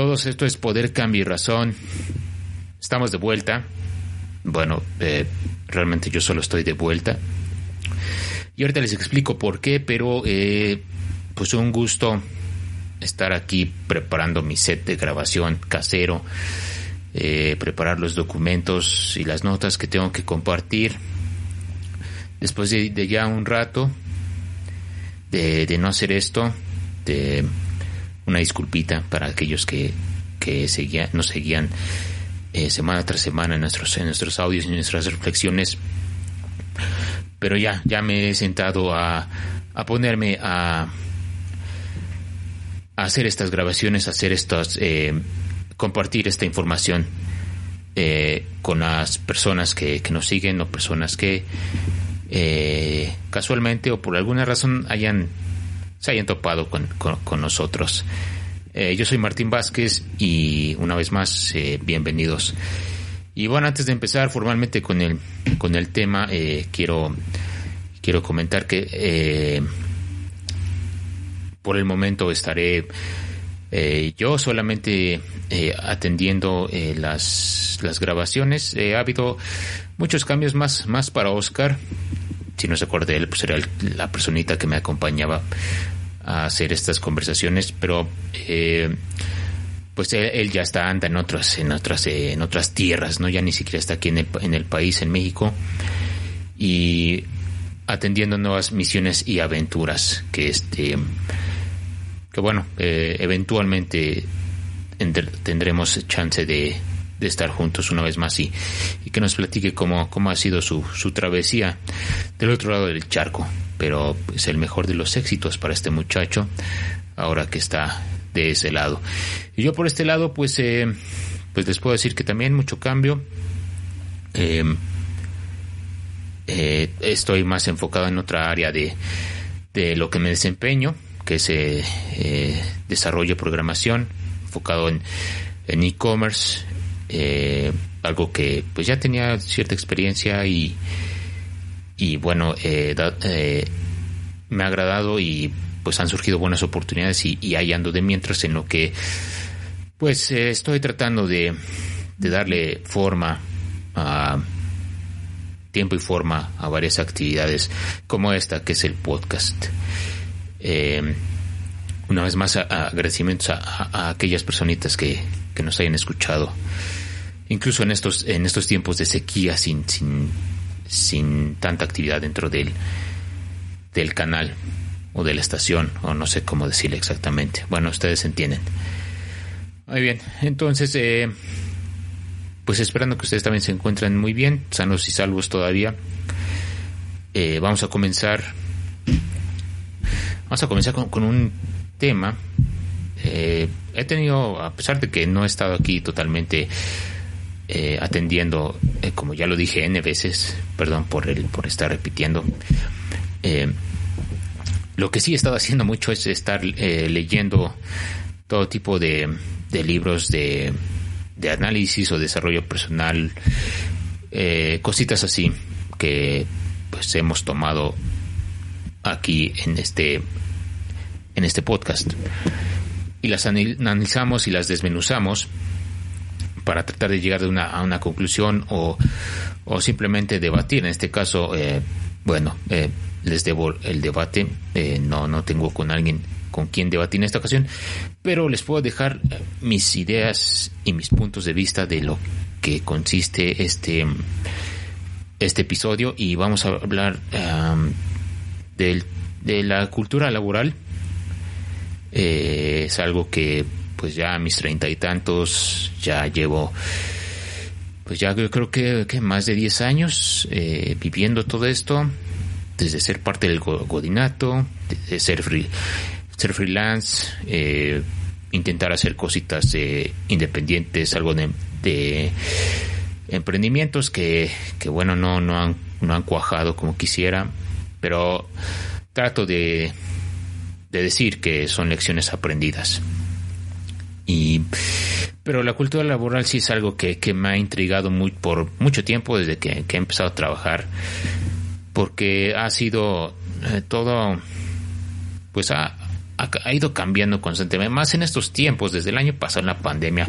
todos, esto es Poder, Cambio y Razón. Estamos de vuelta. Bueno, eh, realmente yo solo estoy de vuelta. Y ahorita les explico por qué, pero eh, pues un gusto estar aquí preparando mi set de grabación casero, eh, preparar los documentos y las notas que tengo que compartir. Después de, ya un rato de, de no hacer esto, de una disculpita para aquellos que, que seguían, nos seguían eh, semana tras semana en nuestros, en nuestros audios y nuestras reflexiones. Pero ya, ya me he sentado a, a ponerme a, hacer estas grabaciones, a hacer estas, eh, compartir esta información eh, con las personas que, que, nos siguen o personas que casualmente o por alguna razón hayan se hayan topado con, con, nosotros. Eh, yo soy Martín Vázquez y una vez más, eh, bienvenidos. Y bueno, antes de empezar formalmente con el, con el tema, eh, quiero, quiero comentar que eh, por el momento estaré yo solamente atendiendo las, las grabaciones. ha habido muchos cambios más, más para Oscar si no se acuerda de él, pues era el, la personita que me acompañaba a hacer estas conversaciones, pero eh, pues él, él, ya está anda en otras en otras eh, en otras tierras, no ya ni siquiera está aquí en el, en el país en México y atendiendo nuevas misiones y aventuras que este que bueno eh, eventualmente tendremos chance de de estar juntos una vez más y, y que nos platique cómo, cómo ha sido su, su travesía del otro lado del charco. Pero es el mejor de los éxitos para este muchacho ahora que está de ese lado. Y yo por este lado, pues, eh, pues les puedo decir que también mucho cambio. Eh, eh, estoy más enfocado en otra área de, de lo que me desempeño, que es desarrollo programación, enfocado en en e-commerce, eh, algo que pues ya tenía cierta experiencia y y bueno eh, eh, me ha agradado y pues han surgido buenas oportunidades y, y ahí ando de mientras en lo que pues eh, estoy tratando de, de darle forma a tiempo y forma a varias actividades como esta que es el podcast. Eh, una vez más a, a agradecimientos a, a, aquellas personitas que, que nos hayan escuchado incluso en estos, en estos tiempos de sequía sin, sin, sin tanta actividad dentro del, del canal o de la estación, o no sé cómo decirle exactamente. Bueno, ustedes entienden. Muy bien, entonces, eh, pues esperando que ustedes también se encuentren muy bien, sanos y salvos todavía. Eh, vamos a comenzar. Vamos a comenzar con, con un tema. Eh, he tenido, a pesar de que no he estado aquí totalmente eh, atendiendo, eh, como ya lo dije N veces, perdón por, el, por estar repitiendo, eh, lo que sí he estado haciendo mucho es estar leyendo todo tipo de, de libros de, de, análisis o desarrollo personal, cositas así que pues hemos tomado aquí en este en este podcast. Y las analizamos y las desmenuzamos para tratar de llegar de una, a una conclusión o, o simplemente debatir. En este caso, eh, bueno, eh, les debo el debate. Eh, no, no tengo con alguien con quién debatir en esta ocasión, pero les puedo dejar mis ideas y mis puntos de vista de lo que consiste este, este episodio y vamos a hablar de la cultura laboral. Es algo que pues ya mis treinta y tantos ya llevo pues ya creo que, más de diez años eh, viviendo todo esto desde ser parte del godinato de ser free, ser freelance, eh, intentar hacer cositas independientes, algo de, emprendimientos que, que, bueno, no, no, han, no han cuajado como quisiera, pero trato de, de decir que son lecciones aprendidas. Y, pero la cultura laboral sí es algo que, me ha intrigado muy, por mucho tiempo desde que, que he empezado a trabajar, porque ha sido eh, todo, pues ha, ha, ido cambiando constantemente, más en estos tiempos, desde el año pasado en la pandemia,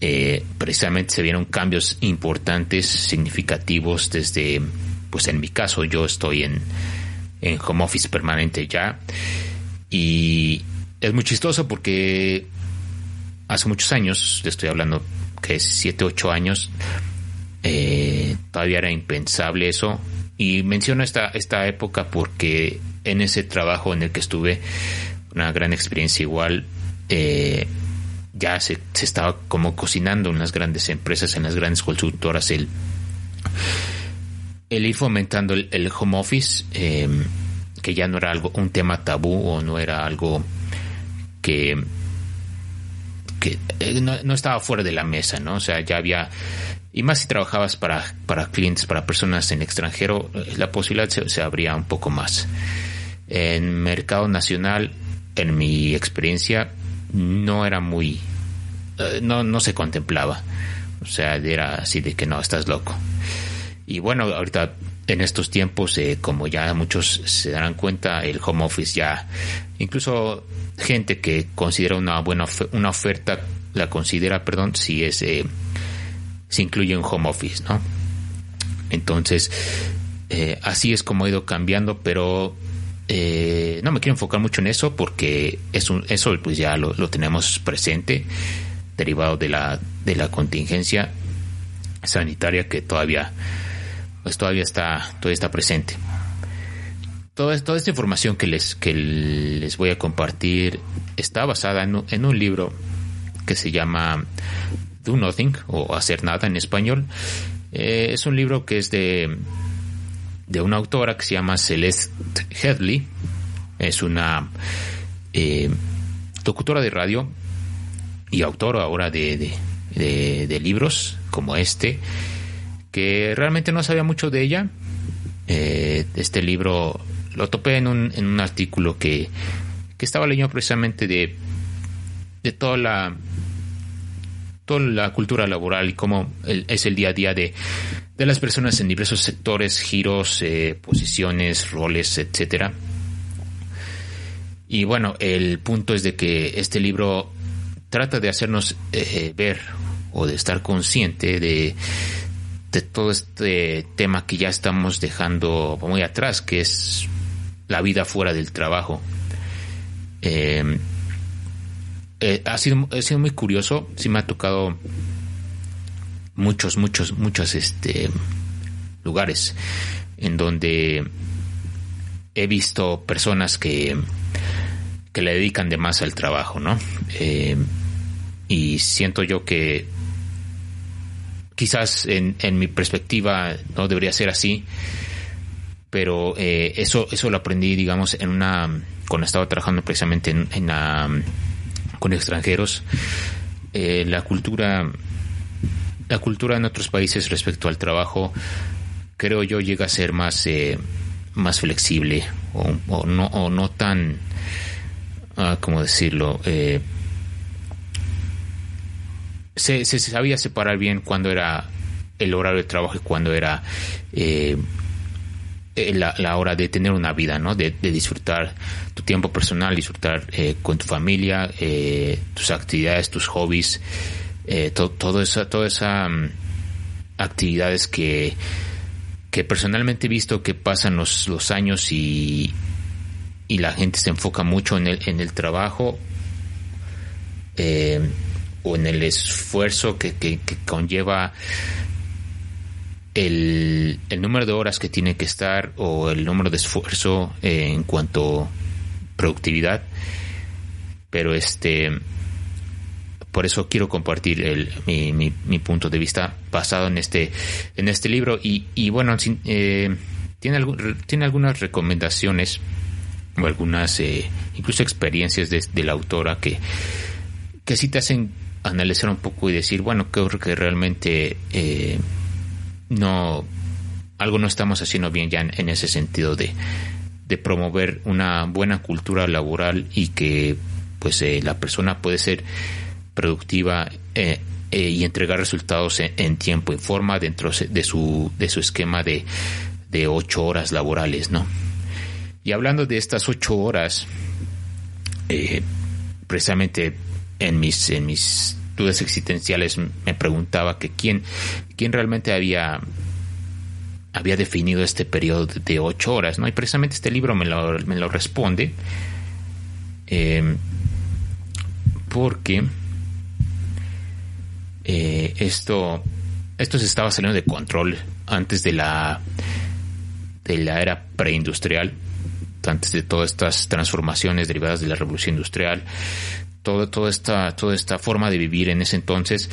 eh, precisamente se vieron cambios importantes, significativos, desde, pues en mi caso yo estoy en, en home office permanente ya, y es muy chistoso porque hace muchos años, le estoy hablando que es 7, 8 años, eh, todavía era impensable eso. Y menciono esta, esta época porque en ese trabajo en el que estuve una gran experiencia igual. Eh, ya se, se, estaba como cocinando en las grandes empresas, en las grandes consultoras, el, el ir fomentando el, home office, em, que ya no era algo, un tema tabú o no era algo que, que eh, no, estaba fuera de la mesa, ¿no? O sea, ya había, y más si trabajabas para, para clientes, para personas en extranjero, eh, la posibilidad se, abría un poco más. En mercado nacional, en mi experiencia, no era muy, eh, no, no se contemplaba. O sea, era así de que no, estás loco. Y bueno, ahorita en estos tiempos, como ya muchos se darán cuenta, el home office ya, incluso gente que considera una buena una oferta, la considera, perdón, si es, eh, se incluye un home office, ¿no? Entonces, así es como ha ido cambiando, pero eh, no me quiero enfocar mucho en eso porque es eso pues ya lo, tenemos presente, derivado de la, de la contingencia sanitaria que todavía, pues todavía está, todavía está presente. Toda, toda esta información que les, que les voy a compartir está basada en, un libro que se llama Do Nothing o Hacer Nada en español. Eh, es un libro que es de de una autora que se llama Celeste Headley. Es una eh, locutora de radio y autora ahora de, de, libros como este, que realmente no sabía mucho de ella. Eh, este libro lo topé en un, en un artículo que, que estaba leyendo precisamente de, de toda la toda la cultura laboral y cómo es el día a día de, de las personas en diversos sectores, giros, eh, posiciones, roles, etcétera. Y bueno, el punto es de que este libro trata de hacernos eh, ver o de estar consciente de, de todo este tema que ya estamos dejando muy atrás, que es la vida fuera del trabajo. Eh, ha, sido, ha sido muy curioso, sí me ha tocado muchos, muchos, muchos este, lugares en donde he visto personas que, que le dedican de más al trabajo, ¿no? Eh, y siento yo que quizás en, en, mi perspectiva no debería ser así, pero eh, eso, eso lo aprendí, digamos, en una, cuando estaba trabajando precisamente en, en con extranjeros, eh, la cultura la cultura en otros países respecto al trabajo, creo yo, llega a ser más, eh, más flexible o, no, o no tan, ah, ¿cómo decirlo? Eh, se, se, sabía separar bien cuando era el horario de trabajo y cuando era eh, la, la, hora de tener una vida, ¿no? De, disfrutar tu tiempo personal, disfrutar con tu familia, tus actividades, tus hobbies eh, todo esa, toda esa mm, actividades que, que personalmente he visto que pasan los, los años y, y la gente se enfoca mucho en el, en el trabajo eh, o en el esfuerzo que, que, conlleva el, número de horas que tiene que estar o el número de esfuerzo eh, en cuanto productividad. Pero este por eso quiero compartir el, mi, mi, punto de vista basado en este en este libro. Y, y bueno eh, tiene tiene algunas recomendaciones o algunas eh, incluso experiencias de, la autora que que sí te hacen analizar un poco y decir bueno creo que realmente eh, no algo no estamos haciendo bien ya en, ese sentido de de promover una buena cultura laboral y que pues eh, la persona puede ser productiva eh, eh, y entregar resultados en, tiempo y forma dentro de su, de su esquema de, de ocho horas laborales, ¿no? Y hablando de estas ocho horas, precisamente en mis, en mis dudas existenciales me preguntaba que quién, quién realmente había había definido este periodo de ocho horas, ¿no? Y precisamente este libro me lo, me lo responde porque eh, esto, esto se estaba saliendo de control antes de la, de la era preindustrial, antes de todas estas transformaciones derivadas de la revolución industrial, todo, toda, esta, toda esta forma de vivir en ese entonces.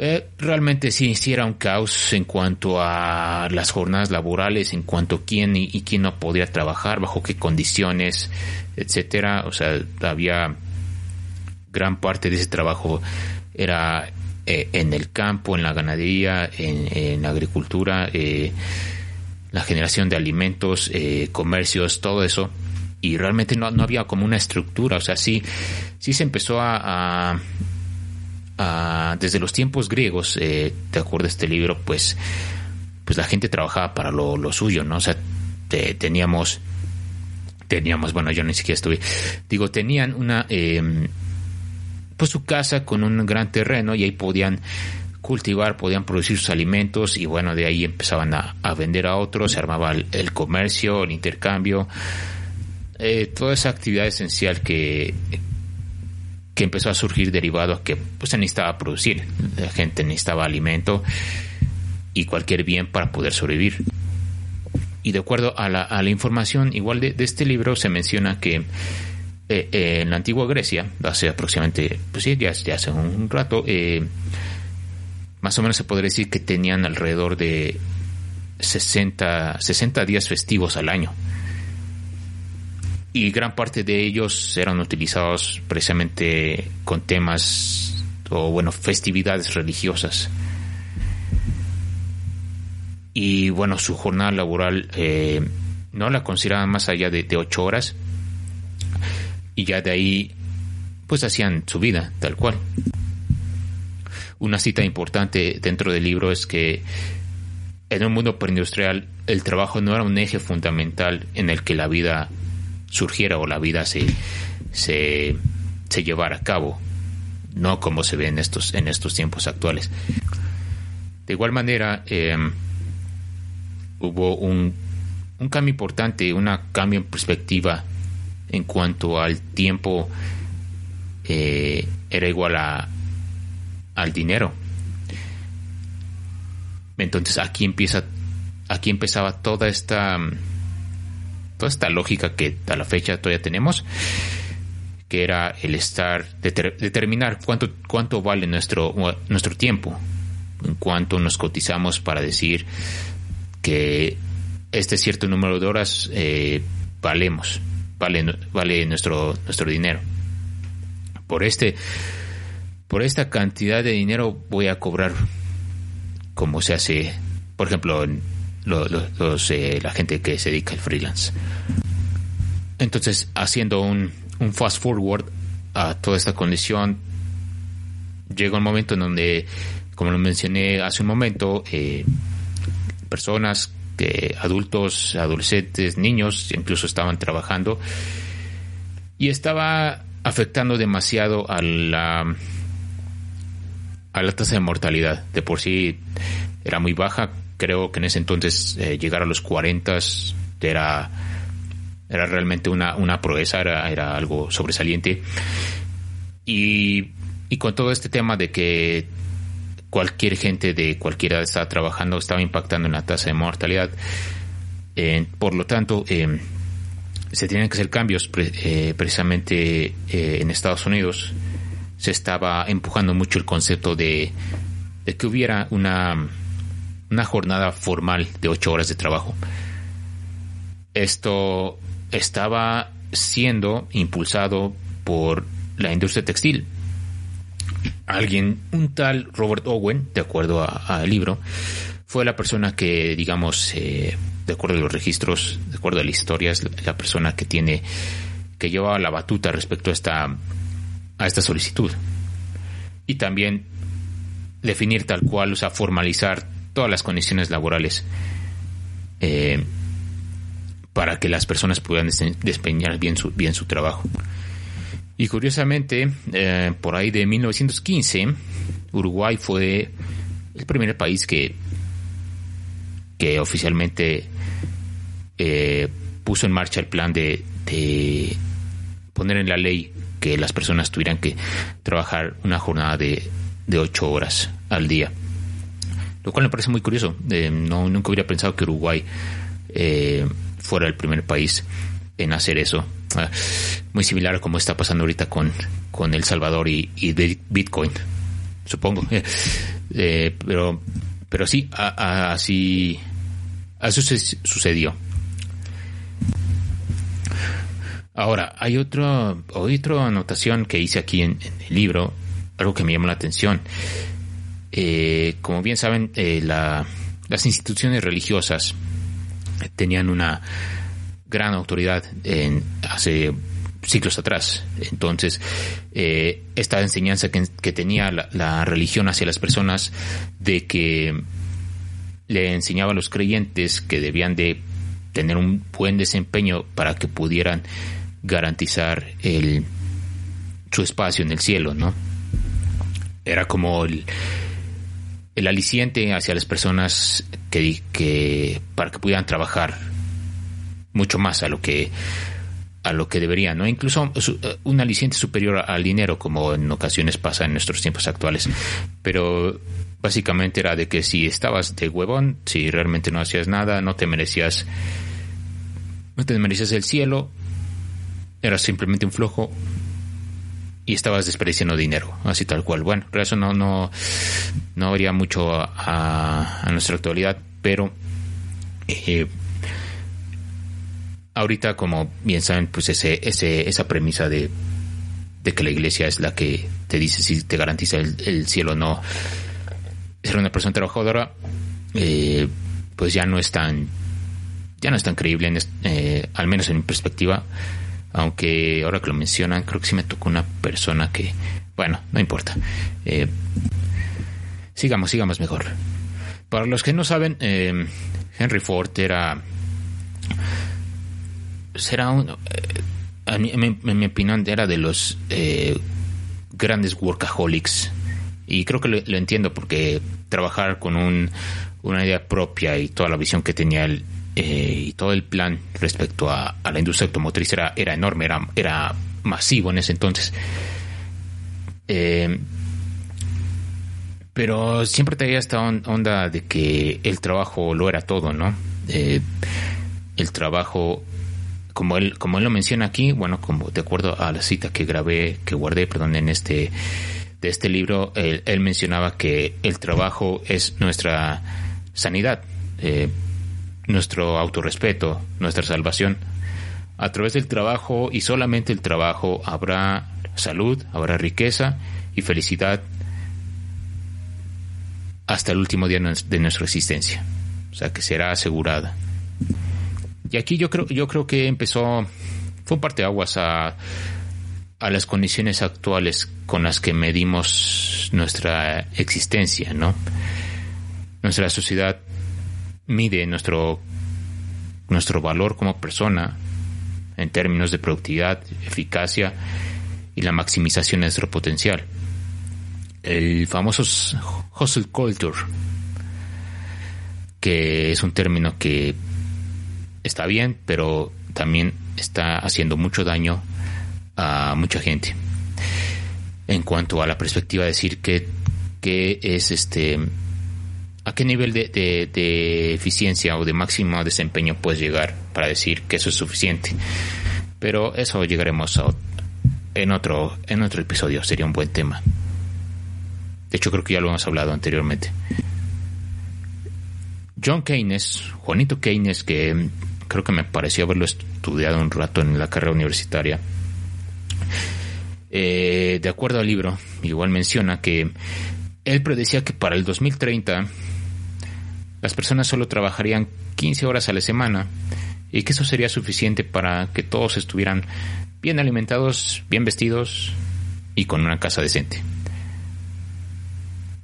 Eh, realmente sí, sí era un caos en cuanto a las jornadas laborales, en cuanto a quién y, quién no podía trabajar, bajo qué condiciones, etcétera. O sea, había gran parte de ese trabajo era eh, en el campo, en la ganadería, en, la agricultura, eh, la generación de alimentos, comercios, todo eso. Y realmente no, no, había como una estructura, o sea, sí, sí se empezó a, a, desde los tiempos griegos, de acuerdo a este libro, pues, pues la gente trabajaba para lo, suyo, ¿no? O sea, teníamos, teníamos, bueno, yo ni siquiera estuve, digo, tenían una, pues su casa con un gran terreno y ahí podían cultivar, podían producir sus alimentos y bueno, de ahí empezaban a, vender a otros, se armaba el, comercio, el intercambio, eh, toda esa actividad esencial que, que empezó a surgir derivado a que pues se necesitaba producir, la gente necesitaba alimento y cualquier bien para poder sobrevivir. Y de acuerdo a la, a la información igual de, de este libro se menciona que eh, eh, en la antigua Grecia, hace aproximadamente, pues sí, ya, hace un rato, eh, más o menos se podría decir que tenían alrededor de 60, 60 días festivos al año. Y gran parte de ellos eran utilizados precisamente con temas o, bueno, festividades religiosas. Y bueno, su jornada laboral no la consideraban más allá de, de ocho horas y ya de ahí pues hacían su vida tal cual. Una cita importante dentro del libro es que en un mundo preindustrial el trabajo no era un eje fundamental en el que la vida surgiera o la vida se, se, se llevara a cabo, no como se ve en estos, en estos tiempos actuales. De igual manera, em, hubo un, un cambio importante, un cambio en perspectiva en cuanto al tiempo eh, era igual a, al dinero. Entonces aquí empieza, aquí empezaba toda esta, toda esta lógica que a la fecha todavía tenemos, que era el estar, determinar cuánto, cuánto vale nuestro, nuestro tiempo, en cuánto nos cotizamos para decir que este cierto número de horas eh, valemos vale, vale nuestro, nuestro dinero. Por este, por esta cantidad de dinero voy a cobrar como se hace, por ejemplo, los, eh, la gente que se dedica al freelance. Entonces, haciendo un, un fast forward a toda esta condición, llega un momento en donde, como lo mencioné hace un momento, eh, personas adultos, adolescentes, niños, incluso estaban trabajando y estaba afectando demasiado a la a la tasa de mortalidad. De por sí era muy baja. Creo que en ese entonces eh, llegar a los 40 era era realmente una, una proeza, era, era algo sobresaliente. Y, y con todo este tema de que cualquier gente de cualquier edad estaba trabajando, estaba impactando en la tasa de mortalidad. Eh, por lo tanto, eh, se tienen que hacer cambios eh, precisamente en Estados Unidos. Se estaba empujando mucho el concepto de, de que hubiera una, una jornada formal de ocho horas de trabajo. Esto estaba siendo impulsado por la industria textil alguien, un tal Robert Owen, de acuerdo al libro, fue la persona que, digamos, eh, de acuerdo a los registros, de acuerdo a la historia, es la persona que tiene, que lleva la batuta respecto a esta, a esta solicitud. Y también definir tal cual, o sea, formalizar todas las condiciones laborales eh, para que las personas puedan desempeñar bien su, bien su trabajo. Y curiosamente, eh, por ahí de 1915, Uruguay fue el primer país que, que oficialmente eh, puso en marcha el plan de, poner en la ley que las personas tuvieran que trabajar una jornada de, de ocho horas al día. Lo cual me parece muy curioso. Eh, no, nunca hubiera pensado que Uruguay fuera el primer país en hacer eso. Ah, muy similar a como está pasando ahorita con, con El Salvador y, Bitcoin, supongo. Eh, pero, pero sí, así, así sucedió. Ahora, hay otro, otra anotación que hice aquí en, el libro, algo que me llamó la atención. Eh, como bien saben, eh, la, las instituciones religiosas tenían una gran autoridad en, hace siglos atrás. Entonces, eh, esta enseñanza que, tenía la, religión hacia las personas de que le enseñaba a los creyentes que debían de tener un buen desempeño para que pudieran garantizar el, su espacio en el cielo, ¿no? Era como el, el aliciente hacia las personas que, que para que pudieran trabajar mucho más a lo que a lo que debería, ¿no? Incluso eh, un aliciente superior al dinero, como en ocasiones pasa en nuestros tiempos actuales. Pero básicamente era de que si estabas de huevón, si realmente no hacías nada, no te merecías, no te merecías el cielo, eras simplemente un flojo y estabas desperdiciando dinero, así tal cual. Bueno, eso no, no, no habría mucho a, nuestra actualidad, pero eh, ahorita, como bien saben, pues ese, ese, esa premisa de, que la iglesia es la que te dice si te garantiza el, cielo o no, ser una persona trabajadora, eh, pues ya no es tan, ya no es tan creíble, eh, al menos en mi perspectiva, aunque ahora que lo mencionan, creo que sí me tocó una persona que, bueno, no importa. Eh, sigamos, sigamos mejor. Para los que no saben, Henry Ford era será un, eh, en, mi, opinión era de los eh, grandes workaholics y creo que lo, entiendo porque trabajar con un, una idea propia y toda la visión que tenía él eh, y todo el plan respecto a, la industria automotriz era, era enorme, era, era masivo en ese entonces. pero siempre tenía esta onda de que el trabajo lo era todo, ¿no? el trabajo como él, como él lo menciona aquí, bueno, como de acuerdo a la cita que grabé, que guardé, perdón, en este, de este libro, él, mencionaba que el trabajo es nuestra sanidad, eh, nuestro autorrespeto, nuestra salvación. A través del trabajo y solamente el trabajo habrá salud, habrá riqueza y felicidad hasta el último día de nuestra existencia. O sea, que será asegurada. Y aquí yo creo, yo creo que empezó, fue un parteaguas a, a las condiciones actuales con las que medimos nuestra existencia, ¿no? Nuestra sociedad mide nuestro, nuestro valor como persona en términos de productividad, eficacia y la maximización de nuestro potencial. El famoso hustle culture, que es un término que está bien, pero también está haciendo mucho daño a mucha gente. En cuanto a la perspectiva de decir que, que es este a qué nivel de, de, eficiencia o de máximo desempeño puedes llegar para decir que eso es suficiente. Pero eso llegaremos a, en otro en otro episodio, sería un buen tema. De hecho creo que ya lo hemos hablado anteriormente. John Keynes, Juanito Keynes, que creo que me pareció haberlo estudiado un rato en la carrera universitaria, eh, de acuerdo al libro, igual menciona que él predecía que para el 2030 las personas solo trabajarían 15 horas a la semana y que eso sería suficiente para que todos estuvieran bien alimentados, bien vestidos y con una casa decente.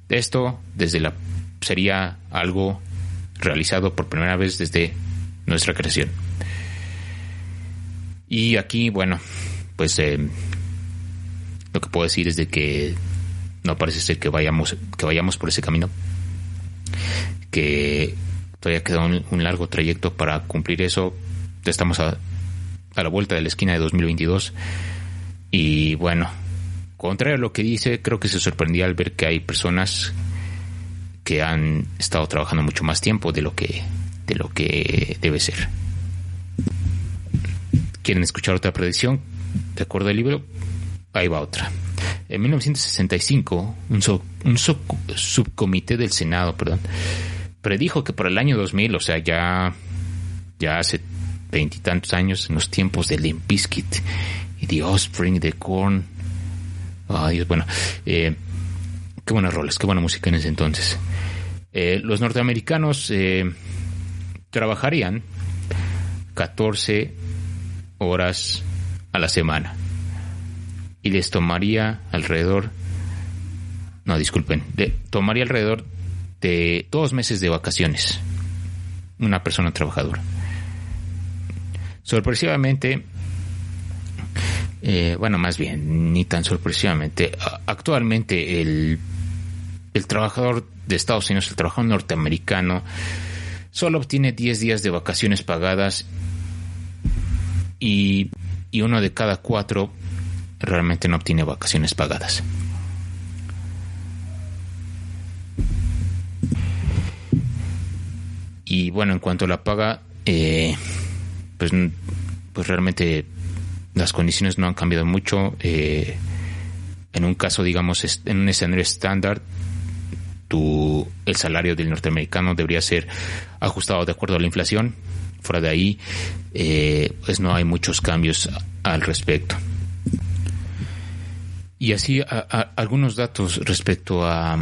Esto desde la sería algo realizado por primera vez desde nuestra creación. Y aquí, bueno, pues eh, lo que puedo decir es de que no parece ser que vayamos, que vayamos por ese camino. Que todavía queda un, largo trayecto para cumplir eso. Estamos a, a la vuelta de la esquina de 2022. Y bueno, contrario a lo que dice, creo que se sorprendía al ver que hay personas que han estado trabajando mucho más tiempo de lo que de lo que debe ser. ¿Quieren escuchar otra predicción? De acuerdo al libro, Ahí va otra. En 1965, un, un subcomité del Senado, perdón, predijo que para el año 2000, o sea, ya, ya hace veintitantos años, en los tiempos de Limp y The Offspring, The Korn, ay, bueno, eh, qué buenas roles, qué buena música en ese entonces. Eh, los norteamericanos eh, trabajarían 14 horas a la semana y les tomaría alrededor, no, disculpen, tomaría alrededor dos meses de vacaciones una persona trabajadora. Sorpresivamente, eh, bueno, más bien, ni tan sorpresivamente, actualmente el, el trabajador de Estados Unidos, el trabajador norteamericano, solo obtiene 10 días de vacaciones pagadas y, y uno de cada cuatro realmente no obtiene vacaciones pagadas. Y bueno, en cuanto a la paga, eh, pues, pues realmente las condiciones no han cambiado mucho. Eh, en un caso, digamos, en un escenario estándar, tu, el salario del norteamericano debería ser ajustado de acuerdo a la inflación. Fuera de ahí, eh, pues no hay muchos cambios al respecto. Y así algunos datos respecto a,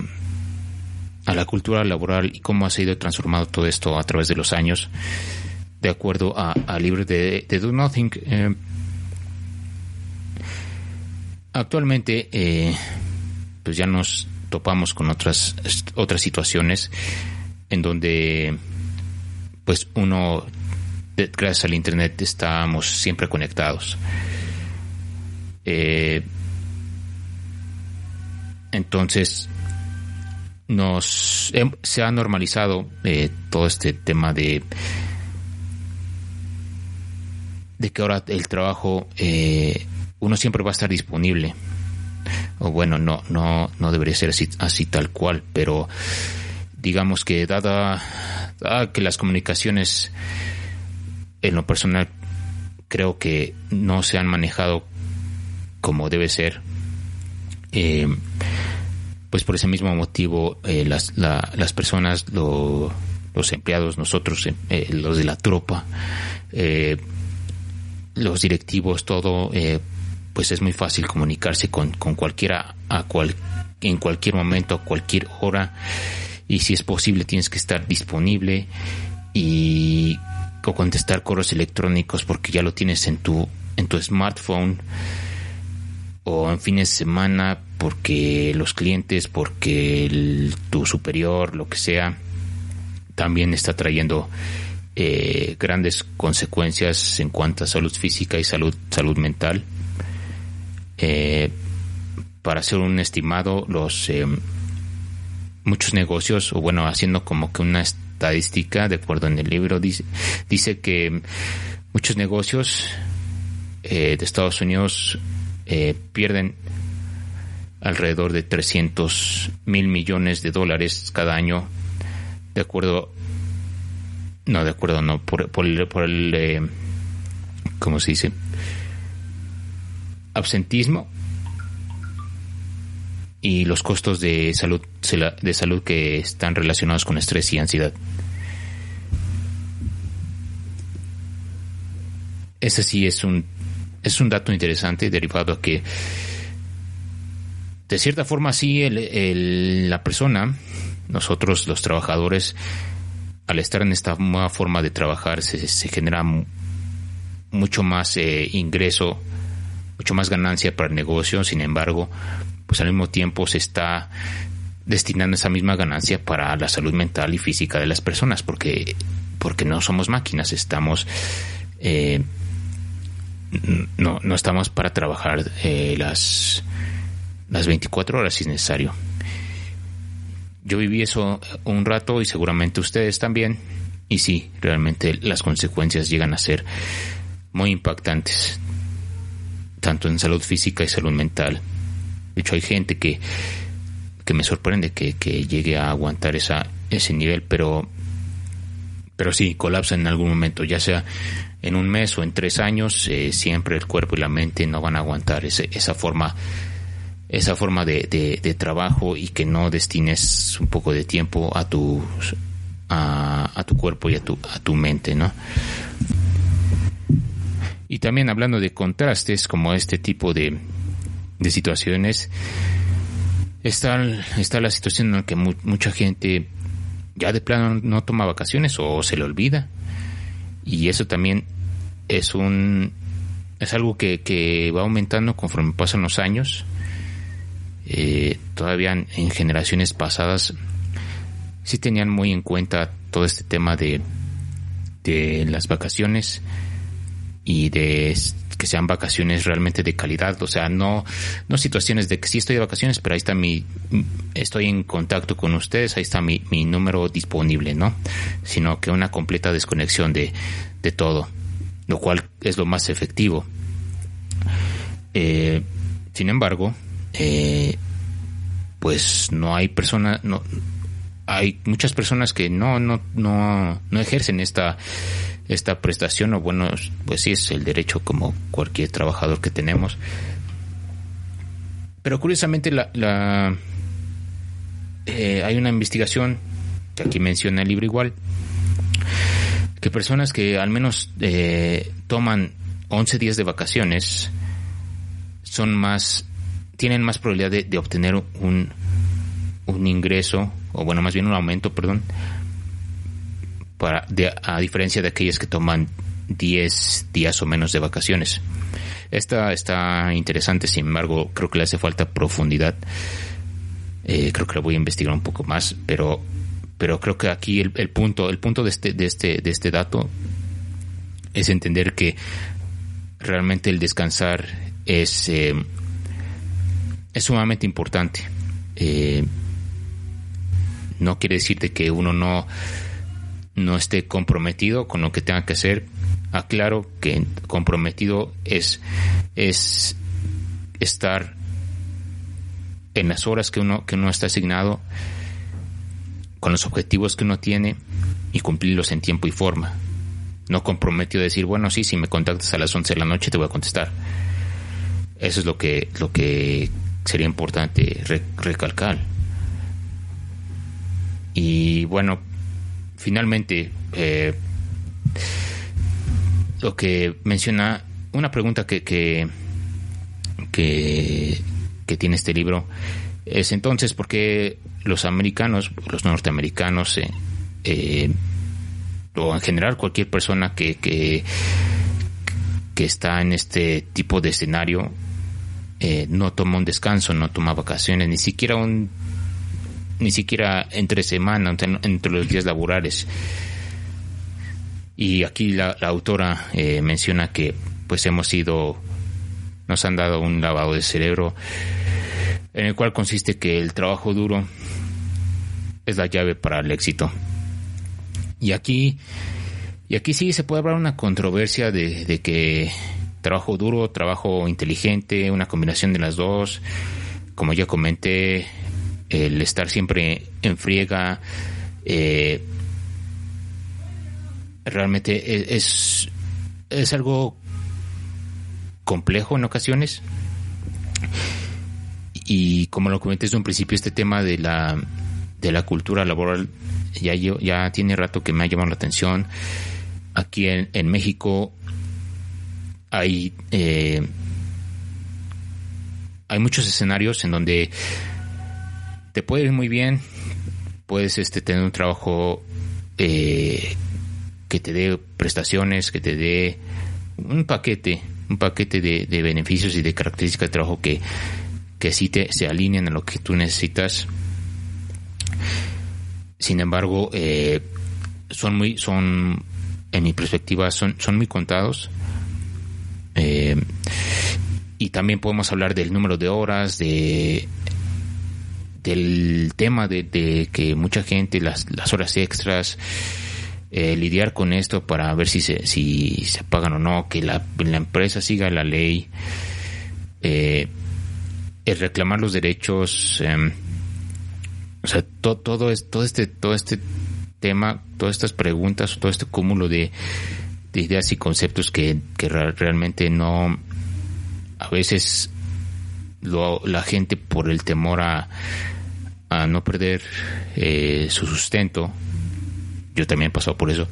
a la cultura laboral y cómo ha sido transformado todo esto a través de los años, de acuerdo al libro de, Do Nothing. Eh, actualmente, eh, pues ya nos topamos con otras otras situaciones en donde, pues uno, gracias al internet, estamos siempre conectados. Eh, entonces, nos se ha normalizado eh, todo este tema de de que ahora el trabajo eh, uno siempre va a estar disponible. O bueno no no no debería ser así, así tal cual pero digamos que dada, dada, que las comunicaciones en lo personal creo que no se han manejado como debe ser eh, pues por ese mismo motivo eh, las, las personas, los empleados, nosotros, eh, los de la tropa, eh, los directivos, todo, pues es muy fácil comunicarse con, con cualquiera a cual, en cualquier momento, a cualquier hora, y si es posible tienes que estar disponible y o contestar correos electrónicos porque ya lo tienes en tu en tu smartphone o en fines de semana porque los clientes, porque tu superior, lo que sea, también está trayendo eh, grandes consecuencias en cuanto a salud física y salud, salud mental. Eh, para hacer un estimado, los eh, muchos negocios, o bueno, haciendo como que una estadística, de acuerdo en el libro, dice, dice que muchos negocios de Estados Unidos pierden alrededor de 300 mil millones de dólares cada año, de acuerdo, no, de acuerdo, no, por, por el, por el ¿cómo se dice? Absentismo y los costos de salud, de salud que están relacionados con estrés y ansiedad. Ese sí es un, es un dato interesante derivado a que de cierta forma sí la persona, nosotros los trabajadores, al estar en esta nueva forma de trabajar se, se genera mucho más eh, ingreso, mucho más ganancia para el negocio, sin embargo, pues al mismo tiempo se está destinando esa misma ganancia para la salud mental y física de las personas, porque, porque no somos máquinas, estamos, eh, no, no estamos para trabajar eh, las, las 24 horas si es necesario. Yo viví eso un rato y seguramente ustedes también. Y sí, realmente las consecuencias llegan a ser muy impactantes, tanto en salud física y salud mental. De hecho, hay gente que, que me sorprende que, que llegue a aguantar esa, ese nivel, pero, pero sí, colapsa en algún momento, ya sea en un mes o en tres años, eh, siempre el cuerpo y la mente no van a aguantar ese, esa forma esa forma de, de, trabajo y que no destines un poco de tiempo a tu a, tu cuerpo y a tu a tu mente no y también hablando de contrastes como este tipo de, de situaciones, está, está la situación en la que mucha gente ya de plano no toma vacaciones o se le olvida. Y eso también es un es algo que, que va aumentando conforme pasan los años. Eh, todavía en, generaciones pasadas sí tenían muy en cuenta todo este tema de, de las vacaciones y de que sean vacaciones realmente de calidad, o sea, no, no situaciones de que sí estoy de vacaciones, pero ahí está mi, estoy en contacto con ustedes, ahí está mi, mi número disponible, ¿no? Sino que una completa desconexión de, de todo, lo cual es lo más efectivo. Eh, sin embargo, eh, pues no hay personas, no, hay muchas personas que no, no, no, no ejercen esta, esta prestación, o bueno, pues sí es el derecho como cualquier trabajador que tenemos. Pero curiosamente la, eh, hay una investigación que aquí menciona el libro igual, que personas que al menos eh, toman 11 días de vacaciones son más, tienen más probabilidad de, de obtener un, un ingreso, o bueno, más bien un aumento, perdón, a diferencia de aquellas que toman 10 días o menos de vacaciones. Esta está interesante, sin embargo, creo que le hace falta profundidad. Eh, creo que lo voy a investigar un poco más, pero, pero creo que aquí el, punto, el punto de este, de este, de este dato es entender que realmente el descansar es, eh, es sumamente importante. Eh, no quiere decir que uno no no esté comprometido con lo que tenga que hacer. Aclaro que comprometido es, es estar en las horas que uno, que uno está asignado, con los objetivos que uno tiene y cumplirlos en tiempo y forma. No comprometido a decir, bueno, sí, si me contactas a las 11 de la noche te voy a contestar. Eso es lo que, lo que sería importante recalcar. Y bueno, finalmente, eh, lo que menciona, una pregunta que, que, que, tiene este libro es entonces, ¿por qué los americanos, los norteamericanos, eh, eh, o en general cualquier persona que, que, que está en este tipo de escenario, no toma un descanso, no toma vacaciones, ni siquiera un ni siquiera entre semana, entre, los días laborales. Y aquí la, autora eh, menciona que pues hemos sido, nos han dado un lavado de cerebro en el cual consiste que el trabajo duro es la llave para el éxito. Y aquí, y aquí sí se puede hablar una controversia de, de que trabajo duro, trabajo inteligente, una combinación de las dos. Como ya comenté, el estar siempre en friega, eh, realmente e, es, es algo complejo en ocasiones. Y como lo comenté desde un principio, este tema de la, de la cultura laboral ya, ya tiene rato que me ha llamado la atención. Aquí en, en México hay, eh, hay muchos escenarios en donde te puede ir muy bien, puedes este, tener un trabajo eh, que te dé prestaciones, que te dé un paquete, un paquete de, beneficios y de características de trabajo que, que sí te, se alinean a lo que tú necesitas. Sin embargo, eh, son muy, son, en mi perspectiva, son, son muy contados. Eh, y también podemos hablar del número de horas, de del tema de, que mucha gente, las, las horas extras, eh, lidiar con esto para ver si se, si se pagan o no, que la, empresa siga la ley, eh, el reclamar los derechos, em, o sea, todo, es, todo este, todo este tema, todas estas preguntas, todo este cúmulo de, de ideas y conceptos que, que realmente no, a veces lo, la gente por el temor a, a no perder eh, su sustento, yo también he pasado por eso,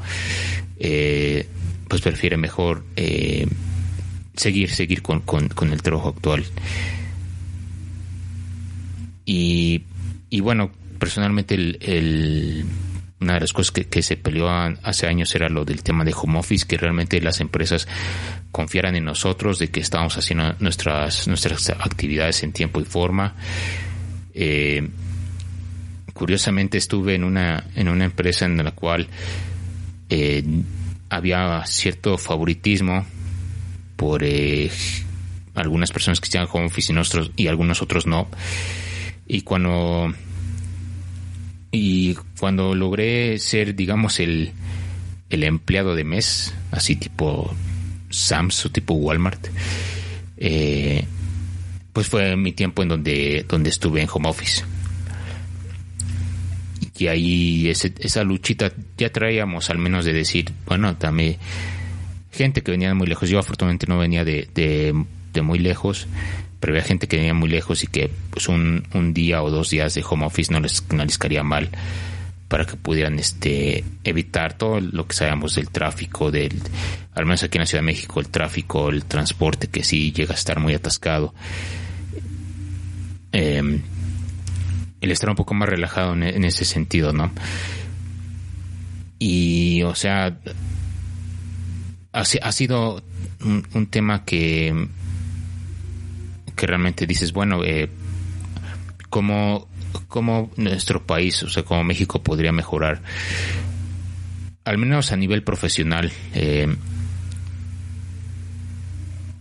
eh, pues prefiere mejor eh, seguir, seguir con, con, el trabajo actual. Y, y bueno, personalmente el una de las cosas que, se peleó hace años era lo del tema de home office, que realmente las empresas confiaran en nosotros, de que estábamos haciendo nuestras, nuestras actividades en tiempo y forma. Eh, curiosamente estuve en una, en una empresa en la cual eh, había cierto favoritismo por eh, algunas personas que estaban home office y, nosotros, y algunos otros no. Y cuando y cuando logré ser, digamos, el, el empleado de mes, así tipo Sams o tipo Walmart, eh, pues fue mi tiempo en donde, donde estuve en home office. Y ahí esa luchita ya traíamos al menos de decir, bueno, también gente que venía de muy lejos. Yo afortunadamente no venía de, de muy lejos, pero había gente que venía muy lejos y que pues un, un día o dos días de home office no les, no caería mal para que pudieran este evitar todo lo que sabemos del tráfico del al menos aquí en la Ciudad de México el tráfico el transporte que sí llega a estar muy atascado. Eh, el estar un poco más relajado en, ese sentido no y o sea ha sido un tema que que realmente dices, bueno, eh, ¿cómo, nuestro país, o sea, cómo México podría mejorar? Al menos a nivel profesional. Eh,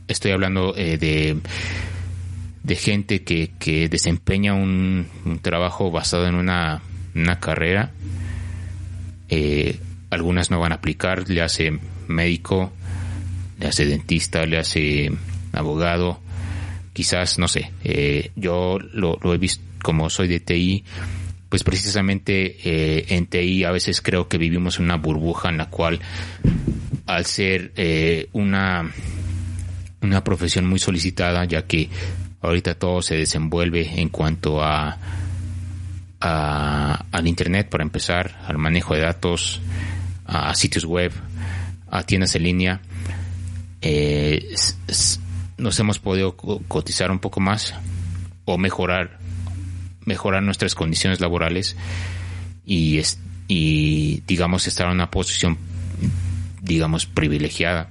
estoy hablando eh, de, de gente que, que desempeña un, trabajo basado en una, una carrera. Eh, algunas no van a aplicar, le hace médico, le hace dentista, le hace abogado, quizás, no sé, eh, yo lo, he visto como soy de TI, pues precisamente eh, en TI a veces creo que vivimos una burbuja en la cual al ser eh, una, una profesión muy solicitada, ya que ahorita todo se desenvuelve en cuanto a, a al internet para empezar, al manejo de datos, a sitios web, a tiendas en línea, eh, nos hemos podido cotizar un poco más o mejorar mejorar nuestras condiciones laborales y, y digamos estar en una posición digamos privilegiada.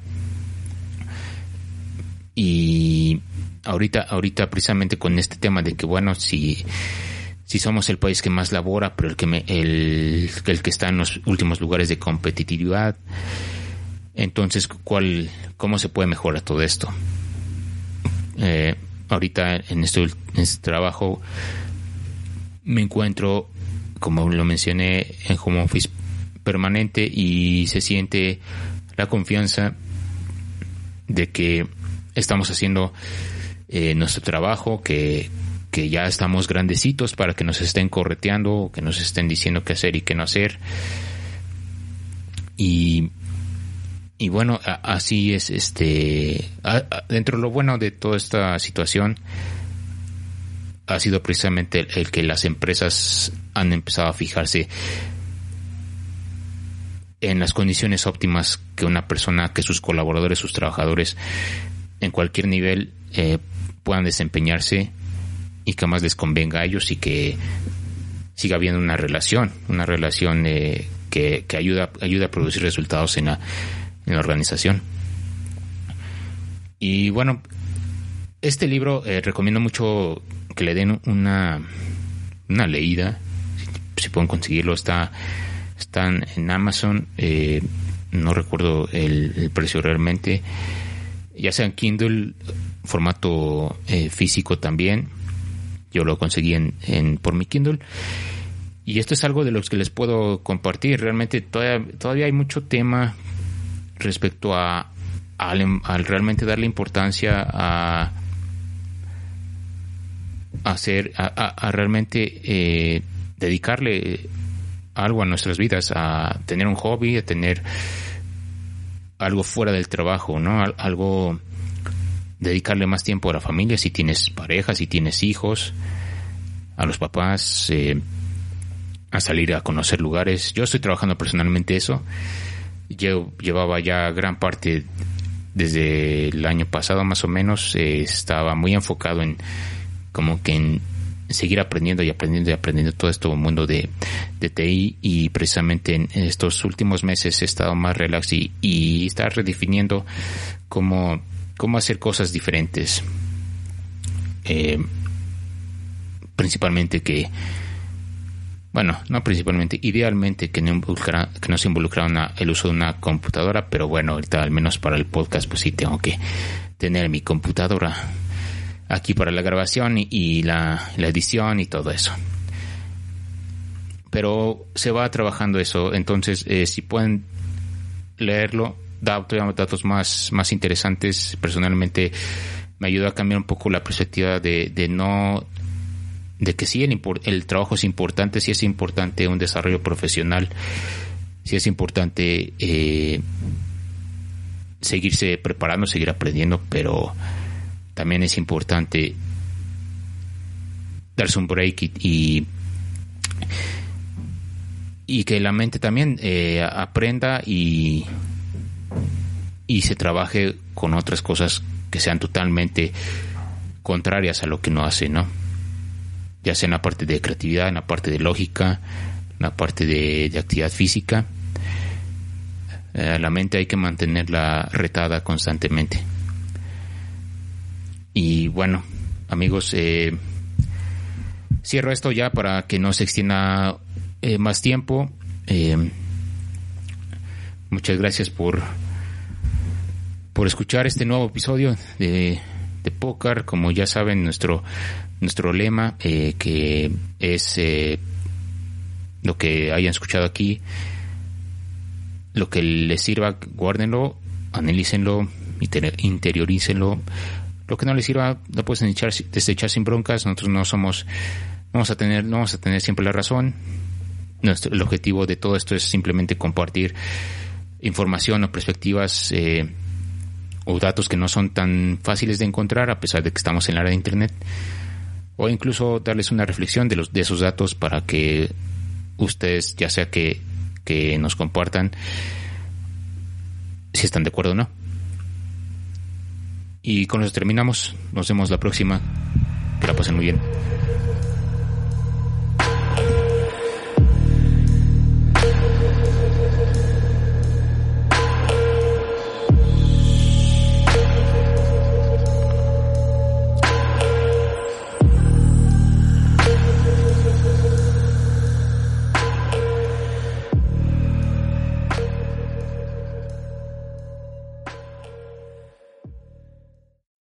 Y ahorita ahorita precisamente con este tema de que bueno si si somos el país que más labora pero el que me, el, el que está en los últimos lugares de competitividad entonces cuál cómo se puede mejorar todo esto eh, ahorita en este, en este trabajo me encuentro, como lo mencioné, en home office permanente y se siente la confianza de que estamos haciendo eh, nuestro trabajo, que, que ya estamos grandecitos para que nos estén correteando, que nos estén diciendo qué hacer y qué no hacer. Y, y bueno, así es, este, dentro de lo bueno de toda esta situación, ha sido precisamente el, que las empresas han empezado a fijarse en las condiciones óptimas que una persona, que sus colaboradores, sus trabajadores, en cualquier nivel eh, puedan desempeñarse y que más les convenga a ellos y que siga habiendo una relación, una relación eh, que, ayuda, ayuda a producir resultados en la, en la organización. Y bueno, este libro eh, recomiendo mucho que le den una, una leída, si, pueden conseguirlo, está están en Amazon, eh, no recuerdo el, precio realmente, ya sea en Kindle, formato eh, físico también, yo lo conseguí en, por mi Kindle. Y esto es algo de los que les puedo compartir. Realmente todavía, todavía hay mucho tema respecto a, al realmente darle importancia a hacer, a, realmente eh, dedicarle algo a nuestras vidas, a tener un hobby, a tener algo fuera del trabajo, ¿no? Algo, dedicarle más tiempo a la familia, si tienes pareja, si tienes hijos, a los papás, eh, a salir a conocer lugares. Yo estoy trabajando personalmente eso. Yo llevaba ya gran parte desde el año pasado más o menos, eh, estaba muy enfocado en como que en seguir aprendiendo y aprendiendo y aprendiendo todo este mundo de, de TI y precisamente en estos últimos meses he estado más relax y, y estar redefiniendo cómo, cómo hacer cosas diferentes. Eh, principalmente que, bueno, no principalmente, idealmente que no, involucra, que no se involucra el uso de una computadora, pero bueno, ahorita al menos para el podcast pues sí tengo que tener mi computadora aquí para la grabación y, la, edición y todo eso. Pero se va trabajando eso, entonces eh, si pueden leerlo, da datos más, más interesantes. Personalmente me ayuda a cambiar un poco la perspectiva de, de no de que sí el, el trabajo es importante, sí es importante un desarrollo profesional, sí es importante eh, seguirse preparando, seguir aprendiendo, pero también es importante darse un break y, y, que la mente también eh, aprenda y, y se trabaje con otras cosas que sean totalmente contrarias a lo que no hace, ¿no? Ya sea en la parte de creatividad, en la parte de lógica, en la parte de, actividad física. Eh, la mente hay que mantenerla retada constantemente. Y bueno, amigos, eh, cierro esto ya para que no se extienda eh, más tiempo. Eh, muchas gracias por, por escuchar este nuevo episodio de, de Pócar. Como ya saben, nuestro, nuestro lema, que es lo que hayan escuchado aquí, lo que les sirva, guárdenlo, analícenlo, interiorícenlo lo que no les sirva lo pueden echar, desechar sin broncas. Nosotros no somos, vamos a tener, no vamos a tener siempre la razón. Nuestro, el objetivo de todo esto es simplemente compartir información o perspectivas eh, o datos que no son tan fáciles de encontrar a pesar de que estamos en el área de internet o incluso darles una reflexión de los de esos datos para que ustedes ya sea que, que nos compartan si están de acuerdo o no. Y con eso terminamos. Nos vemos la próxima. Que la pasen muy bien.